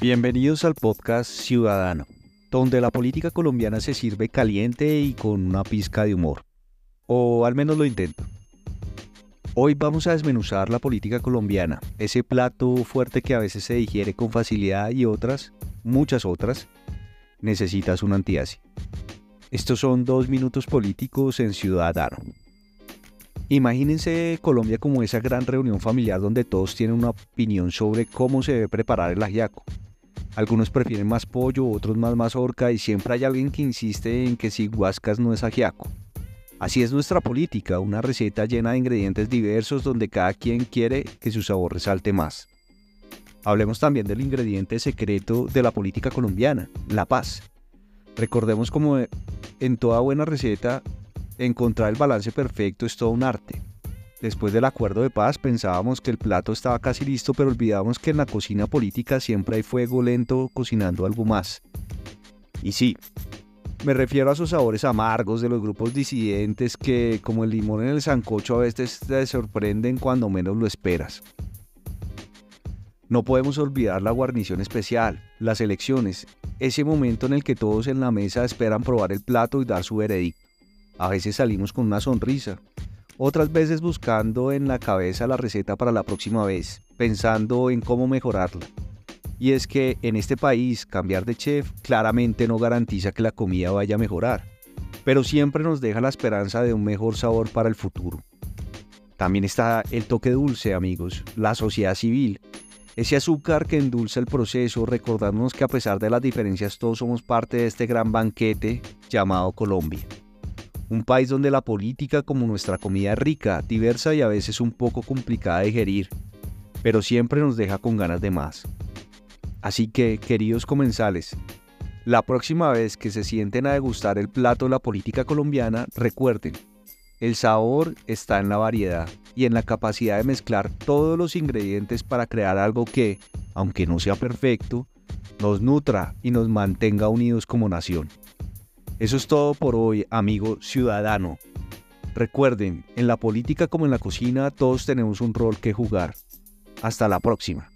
Bienvenidos al podcast Ciudadano, donde la política colombiana se sirve caliente y con una pizca de humor. O al menos lo intento. Hoy vamos a desmenuzar la política colombiana, ese plato fuerte que a veces se digiere con facilidad y otras, muchas otras, necesitas un antiasi. Estos son dos minutos políticos en Ciudadano. Imagínense Colombia como esa gran reunión familiar donde todos tienen una opinión sobre cómo se debe preparar el ajiaco. Algunos prefieren más pollo, otros más mazorca y siempre hay alguien que insiste en que si guascas no es ajiaco. Así es nuestra política, una receta llena de ingredientes diversos donde cada quien quiere que su sabor resalte más. Hablemos también del ingrediente secreto de la política colombiana, la paz. Recordemos como en toda buena receta Encontrar el balance perfecto es todo un arte. Después del acuerdo de paz pensábamos que el plato estaba casi listo, pero olvidamos que en la cocina política siempre hay fuego lento cocinando algo más. Y sí, me refiero a esos sabores amargos de los grupos disidentes que, como el limón en el sancocho, a veces te sorprenden cuando menos lo esperas. No podemos olvidar la guarnición especial, las elecciones, ese momento en el que todos en la mesa esperan probar el plato y dar su veredicto. A veces salimos con una sonrisa, otras veces buscando en la cabeza la receta para la próxima vez, pensando en cómo mejorarla. Y es que en este país cambiar de chef claramente no garantiza que la comida vaya a mejorar, pero siempre nos deja la esperanza de un mejor sabor para el futuro. También está el toque dulce, amigos, la sociedad civil, ese azúcar que endulza el proceso, recordándonos que a pesar de las diferencias todos somos parte de este gran banquete llamado Colombia. Un país donde la política como nuestra comida es rica, diversa y a veces un poco complicada de digerir, pero siempre nos deja con ganas de más. Así que, queridos comensales, la próxima vez que se sienten a degustar el plato de la política colombiana, recuerden, el sabor está en la variedad y en la capacidad de mezclar todos los ingredientes para crear algo que, aunque no sea perfecto, nos nutra y nos mantenga unidos como nación. Eso es todo por hoy, amigo ciudadano. Recuerden, en la política como en la cocina todos tenemos un rol que jugar. Hasta la próxima.